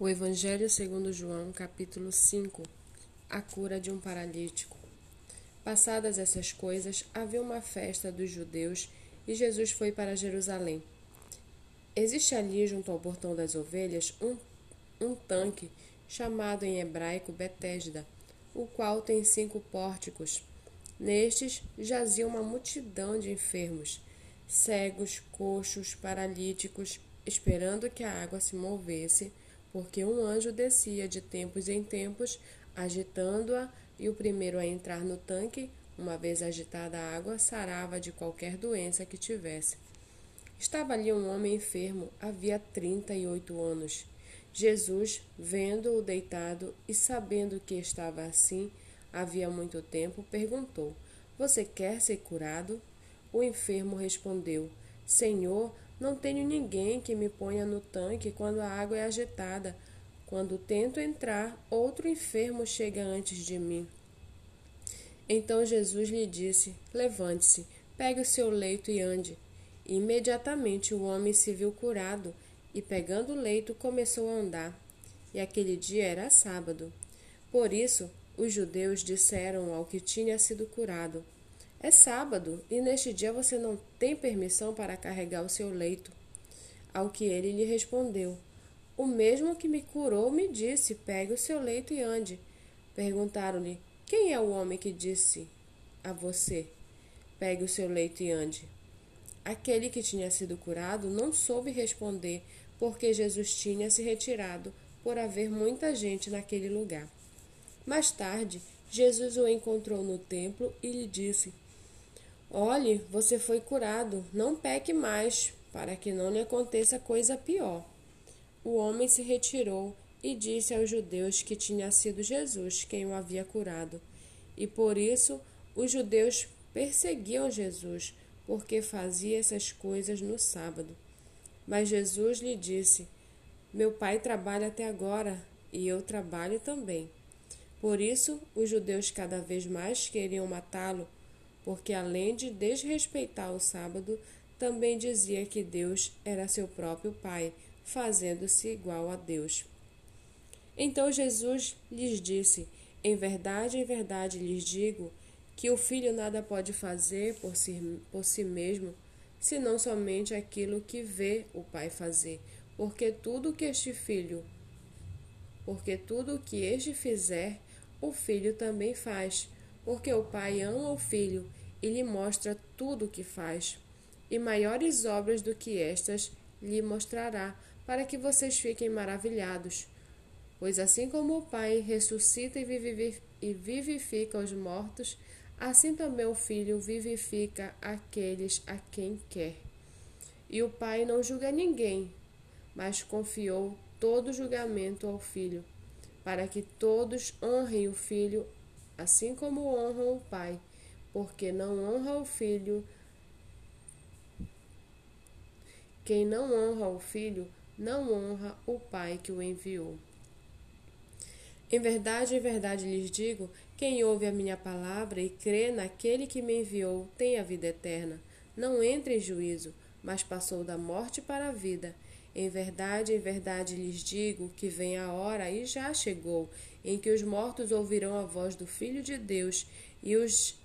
O Evangelho segundo João, capítulo 5 A cura de um paralítico. Passadas essas coisas, havia uma festa dos judeus e Jesus foi para Jerusalém. Existe ali, junto ao portão das ovelhas, um, um tanque, chamado em hebraico Betesda, o qual tem cinco pórticos. Nestes jazia uma multidão de enfermos, cegos, coxos, paralíticos, esperando que a água se movesse porque um anjo descia de tempos em tempos, agitando-a, e o primeiro a entrar no tanque, uma vez agitada a água, sarava de qualquer doença que tivesse. Estava ali um homem enfermo, havia trinta e oito anos. Jesus, vendo-o deitado e sabendo que estava assim havia muito tempo, perguntou: Você quer ser curado? O enfermo respondeu: Senhor, não tenho ninguém que me ponha no tanque quando a água é agitada. Quando tento entrar, outro enfermo chega antes de mim. Então Jesus lhe disse: Levante-se, pegue o seu leito e ande. E imediatamente o homem se viu curado e, pegando o leito, começou a andar. E aquele dia era sábado. Por isso, os judeus disseram ao que tinha sido curado: é sábado e neste dia você não tem permissão para carregar o seu leito. Ao que ele lhe respondeu: O mesmo que me curou me disse: Pegue o seu leito e ande. Perguntaram-lhe: Quem é o homem que disse a você: Pegue o seu leito e ande? Aquele que tinha sido curado não soube responder, porque Jesus tinha se retirado por haver muita gente naquele lugar. Mais tarde, Jesus o encontrou no templo e lhe disse: Olhe, você foi curado, não peque mais, para que não lhe aconteça coisa pior. O homem se retirou e disse aos judeus que tinha sido Jesus quem o havia curado. E por isso os judeus perseguiam Jesus, porque fazia essas coisas no sábado. Mas Jesus lhe disse: Meu pai trabalha até agora, e eu trabalho também. Por isso, os judeus cada vez mais queriam matá-lo porque além de desrespeitar o sábado, também dizia que Deus era seu próprio Pai, fazendo-se igual a Deus. Então Jesus lhes disse: Em verdade, em verdade lhes digo que o filho nada pode fazer por si, por si mesmo, senão somente aquilo que vê o Pai fazer, porque tudo que este filho, porque tudo o que este fizer, o filho também faz, porque o Pai ama o filho e lhe mostra tudo o que faz, e maiores obras do que estas lhe mostrará, para que vocês fiquem maravilhados. Pois assim como o Pai ressuscita e vivifica os mortos, assim também o Filho vivifica aqueles a quem quer. E o Pai não julga ninguém, mas confiou todo julgamento ao Filho, para que todos honrem o Filho, assim como honram o Pai porque não honra o filho. Quem não honra o filho, não honra o Pai que o enviou. Em verdade, em verdade lhes digo: quem ouve a minha palavra e crê naquele que me enviou tem a vida eterna. Não entra em juízo, mas passou da morte para a vida. Em verdade, em verdade lhes digo que vem a hora, e já chegou, em que os mortos ouvirão a voz do Filho de Deus, e os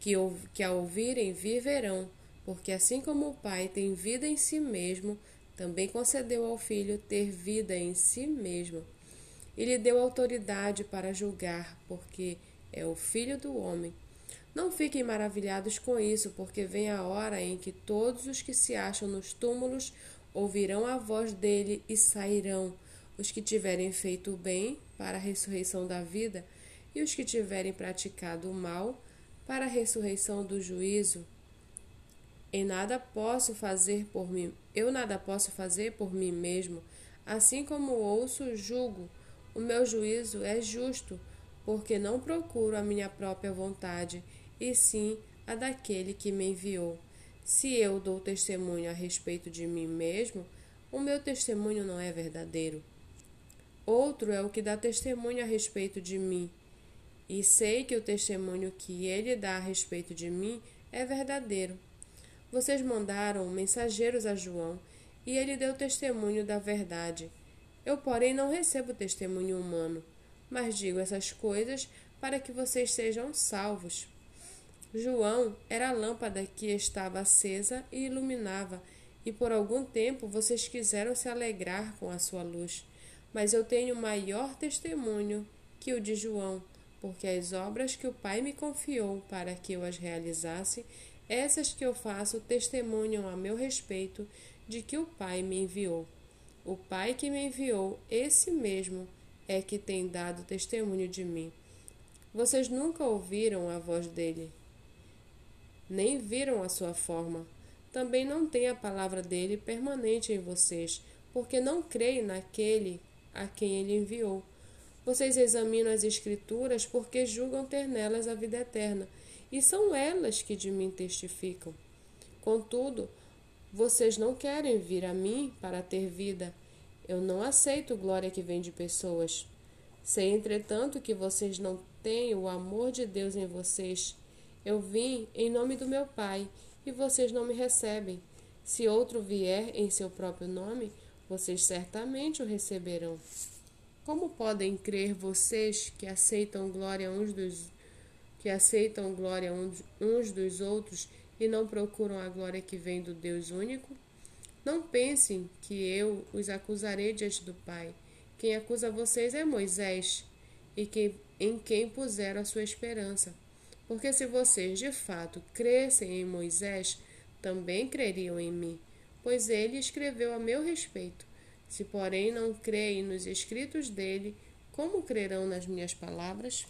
que, que a ouvirem viverão, porque assim como o Pai tem vida em si mesmo, também concedeu ao Filho ter vida em si mesmo. E lhe deu autoridade para julgar, porque é o Filho do homem. Não fiquem maravilhados com isso, porque vem a hora em que todos os que se acham nos túmulos ouvirão a voz dele e sairão, os que tiverem feito o bem para a ressurreição da vida, e os que tiverem praticado o mal para a ressurreição do juízo. Em nada posso fazer por mim, eu nada posso fazer por mim mesmo, assim como ouço, julgo. O meu juízo é justo, porque não procuro a minha própria vontade, e sim a daquele que me enviou. Se eu dou testemunho a respeito de mim mesmo, o meu testemunho não é verdadeiro. Outro é o que dá testemunho a respeito de mim e sei que o testemunho que ele dá a respeito de mim é verdadeiro. Vocês mandaram mensageiros a João, e ele deu testemunho da verdade. Eu, porém, não recebo testemunho humano, mas digo essas coisas para que vocês sejam salvos. João era a lâmpada que estava acesa e iluminava, e por algum tempo vocês quiseram se alegrar com a sua luz. Mas eu tenho maior testemunho que o de João, porque as obras que o Pai me confiou para que eu as realizasse, essas que eu faço testemunham a meu respeito de que o Pai me enviou. O Pai que me enviou, esse mesmo, é que tem dado testemunho de mim. Vocês nunca ouviram a voz dele, nem viram a sua forma. Também não tem a palavra dele permanente em vocês, porque não creem naquele a quem ele enviou. Vocês examinam as Escrituras porque julgam ter nelas a vida eterna, e são elas que de mim testificam. Contudo, vocês não querem vir a mim para ter vida. Eu não aceito glória que vem de pessoas. Sei, entretanto, que vocês não têm o amor de Deus em vocês. Eu vim em nome do meu Pai, e vocês não me recebem. Se outro vier em seu próprio nome, vocês certamente o receberão. Como podem crer vocês que aceitam glória uns dos que aceitam glória uns dos outros e não procuram a glória que vem do Deus único? Não pensem que eu os acusarei diante do Pai. Quem acusa vocês é Moisés, e em quem puseram a sua esperança. Porque se vocês de fato crescem em Moisés, também creriam em mim, pois ele escreveu a meu respeito. Se, porém, não creem nos escritos dele, como crerão nas minhas palavras?